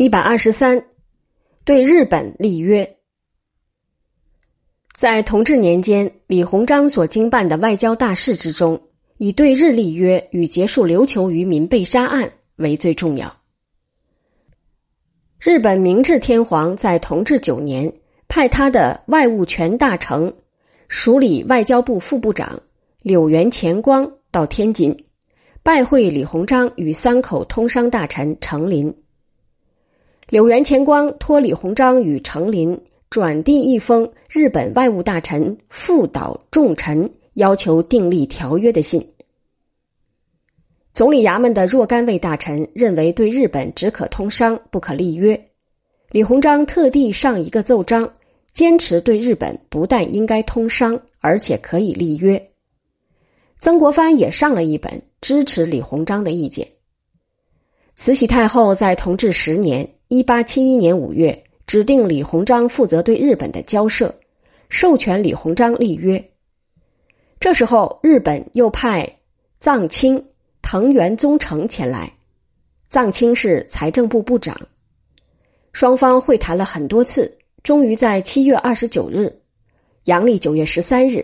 一百二十三，对日本立约。在同治年间，李鸿章所经办的外交大事之中，以对日立约与结束琉球渔民被杀案为最重要。日本明治天皇在同治九年，派他的外务权大臣、署理外交部副部长柳原前光到天津，拜会李鸿章与三口通商大臣成林。柳原前光托李鸿章与成林转递一封日本外务大臣副岛重臣要求订立条约的信。总理衙门的若干位大臣认为对日本只可通商不可立约。李鸿章特地上一个奏章，坚持对日本不但应该通商，而且可以立约。曾国藩也上了一本，支持李鸿章的意见。慈禧太后在同治十年。一八七一年五月，指定李鸿章负责对日本的交涉，授权李鸿章立约。这时候，日本又派藏青藤原宗成前来，藏青是财政部部长。双方会谈了很多次，终于在七月二十九日（阳历九月十三日），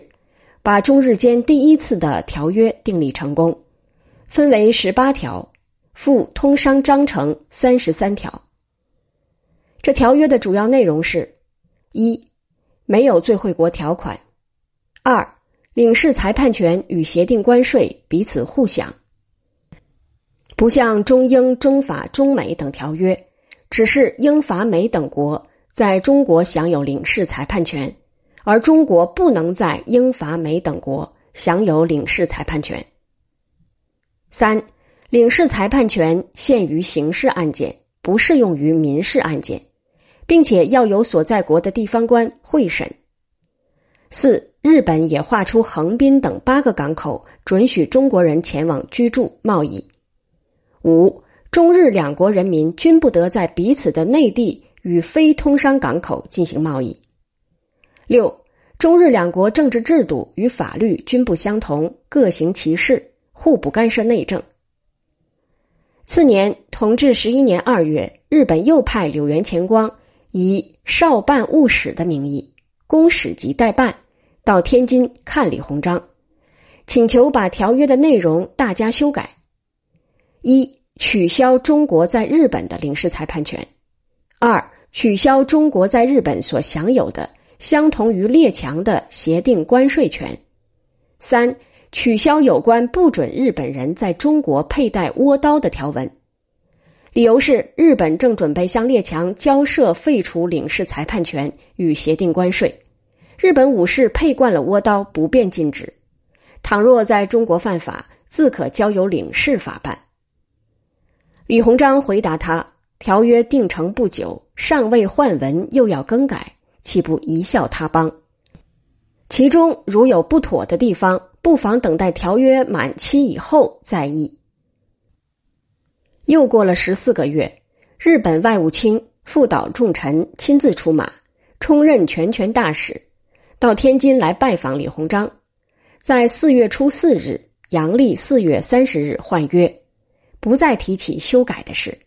把中日间第一次的条约订立成功，分为十八条，附通商章程三十三条。这条约的主要内容是：一、没有最惠国条款；二、领事裁判权与协定关税彼此互享，不像中英、中法、中美等条约，只是英法美等国在中国享有领事裁判权，而中国不能在英法美等国享有领事裁判权。三、领事裁判权限于刑事案件，不适用于民事案件。并且要由所在国的地方官会审。四、日本也划出横滨等八个港口，准许中国人前往居住、贸易。五、中日两国人民均不得在彼此的内地与非通商港口进行贸易。六、中日两国政治制度与法律均不相同，各行其事，互不干涉内政。次年，同治十一年二月，日本又派柳原前光。以少办务使的名义，公使级代办，到天津看李鸿章，请求把条约的内容大加修改：一、取消中国在日本的领事裁判权；二、取消中国在日本所享有的相同于列强的协定关税权；三、取消有关不准日本人在中国佩戴倭刀的条文。理由是，日本正准备向列强交涉废除领事裁判权与协定关税。日本武士佩惯了倭刀，不便禁止。倘若在中国犯法，自可交由领事法办。李鸿章回答他：“条约定成不久，尚未换文，又要更改，岂不贻笑他邦？其中如有不妥的地方，不妨等待条约满期以后再议。”又过了十四个月，日本外务卿副岛重臣亲自出马，充任全权大使，到天津来拜访李鸿章。在四月初四日（阳历四月三十日）换约，不再提起修改的事。